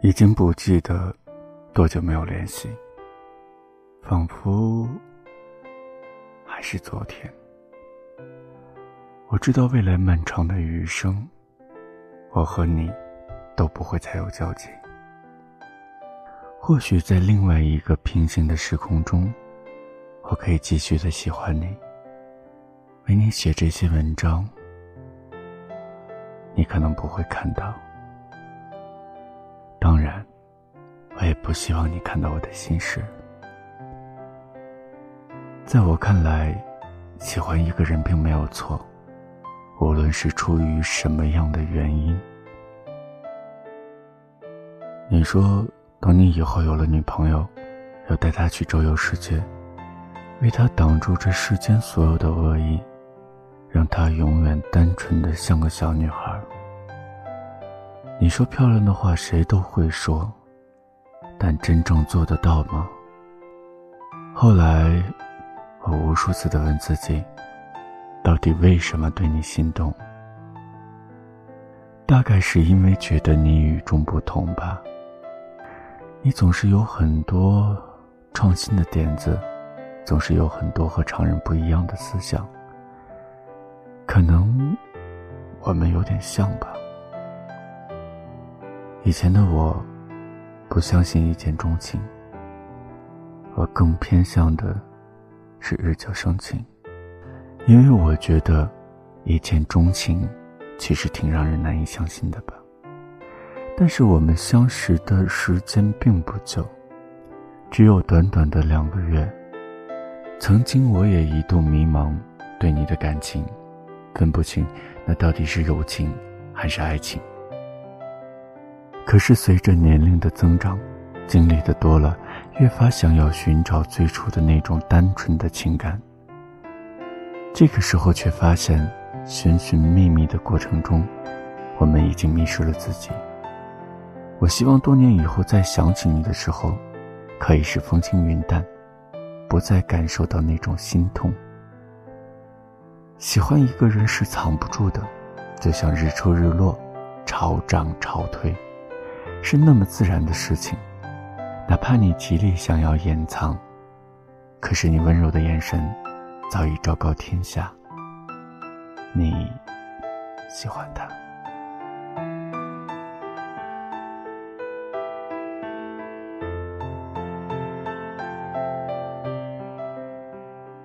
已经不记得多久没有联系，仿佛还是昨天。我知道未来漫长的余生，我和你都不会再有交集。或许在另外一个平行的时空中，我可以继续的喜欢你，为你写这些文章，你可能不会看到。我也不希望你看到我的心事。在我看来，喜欢一个人并没有错，无论是出于什么样的原因。你说，等你以后有了女朋友，要带她去周游世界，为她挡住这世间所有的恶意，让她永远单纯的像个小女孩。你说漂亮的话，谁都会说，但真正做得到吗？后来，我无数次的问自己，到底为什么对你心动？大概是因为觉得你与众不同吧。你总是有很多创新的点子，总是有很多和常人不一样的思想。可能我们有点像吧。以前的我，不相信一见钟情。我更偏向的是日久生情，因为我觉得一见钟情其实挺让人难以相信的吧。但是我们相识的时间并不久，只有短短的两个月。曾经我也一度迷茫，对你的感情分不清，那到底是友情还是爱情？可是随着年龄的增长，经历的多了，越发想要寻找最初的那种单纯的情感。这个时候却发现，寻寻觅觅的过程中，我们已经迷失了自己。我希望多年以后再想起你的时候，可以是风轻云淡，不再感受到那种心痛。喜欢一个人是藏不住的，就像日出日落，潮涨潮退。是那么自然的事情，哪怕你极力想要掩藏，可是你温柔的眼神早已昭告天下。你喜欢他。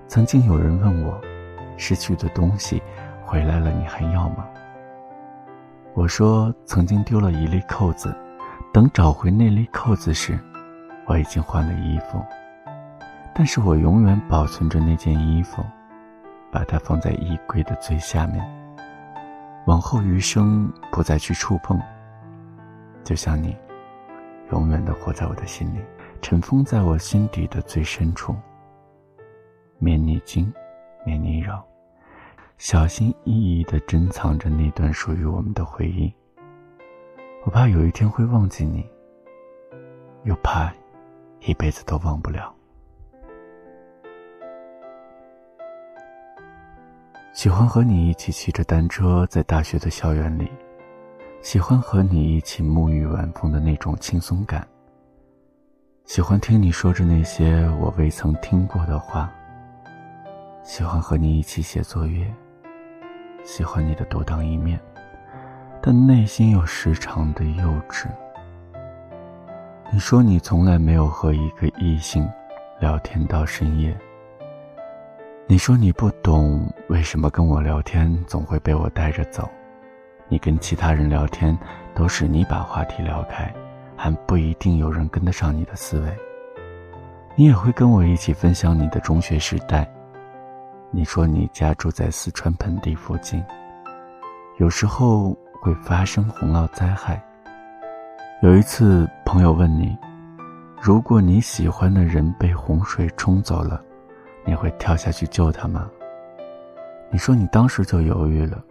曾经有人问我，失去的东西回来了，你还要吗？我说，曾经丢了一粒扣子。等找回那粒扣子时，我已经换了衣服，但是我永远保存着那件衣服，把它放在衣柜的最下面，往后余生不再去触碰。就像你，永远的活在我的心里，尘封在我心底的最深处。免你惊，免你扰，小心翼翼的珍藏着那段属于我们的回忆。我怕有一天会忘记你，又怕一辈子都忘不了。喜欢和你一起骑着单车在大学的校园里，喜欢和你一起沐浴晚风的那种轻松感。喜欢听你说着那些我未曾听过的话。喜欢和你一起写作业，喜欢你的独当一面。但内心又时常的幼稚。你说你从来没有和一个异性聊天到深夜。你说你不懂为什么跟我聊天总会被我带着走。你跟其他人聊天都是你把话题聊开，还不一定有人跟得上你的思维。你也会跟我一起分享你的中学时代。你说你家住在四川盆地附近，有时候。会发生洪涝灾害。有一次，朋友问你：“如果你喜欢的人被洪水冲走了，你会跳下去救他吗？”你说你当时就犹豫了，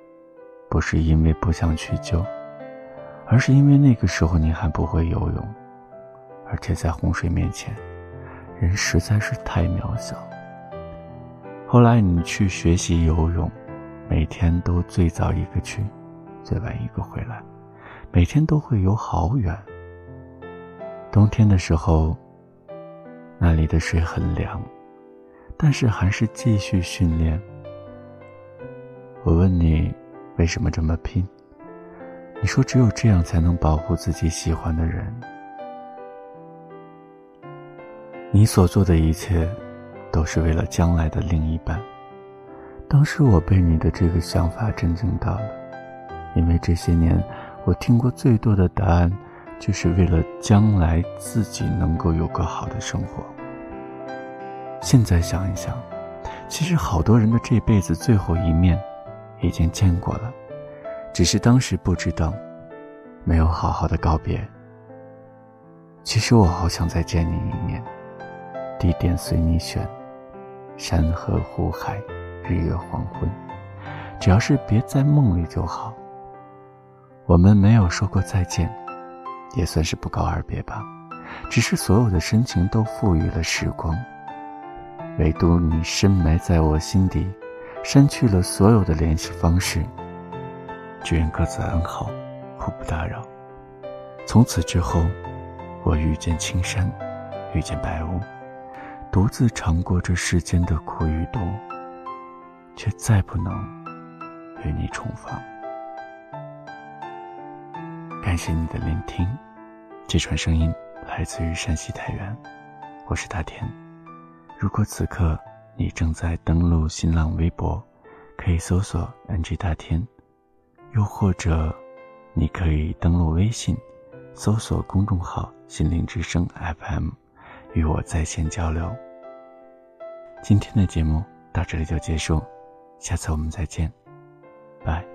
不是因为不想去救，而是因为那个时候你还不会游泳，而且在洪水面前，人实在是太渺小。后来你去学习游泳，每天都最早一个去。最晚一个回来，每天都会游好远，冬天的时候，那里的水很凉，但是还是继续训练。我问你，为什么这么拼？你说只有这样才能保护自己喜欢的人。你所做的一切，都是为了将来的另一半。当时我被你的这个想法震惊到了，因为这些年我听过最多的答案，就是为了将来自己能够有个好的生活。现在想一想，其实好多人的这辈子最后一面，已经见过了。只是当时不知道，没有好好的告别。其实我好想再见你一面，地点随你选，山河湖海，日月黄昏，只要是别在梦里就好。我们没有说过再见，也算是不告而别吧。只是所有的深情都赋予了时光，唯独你深埋在我心底，删去了所有的联系方式。只愿各自安好，互不打扰。从此之后，我遇见青山，遇见白雾，独自尝过这世间的苦与毒，却再不能与你重逢。感谢你的聆听，这串声音来自于山西太原，我是大田。如果此刻你正在登录新浪微博，可以搜索 “ng 大天”。又或者，你可以登录微信，搜索公众号“心灵之声 FM”，与我在线交流。今天的节目到这里就结束，下次我们再见，拜。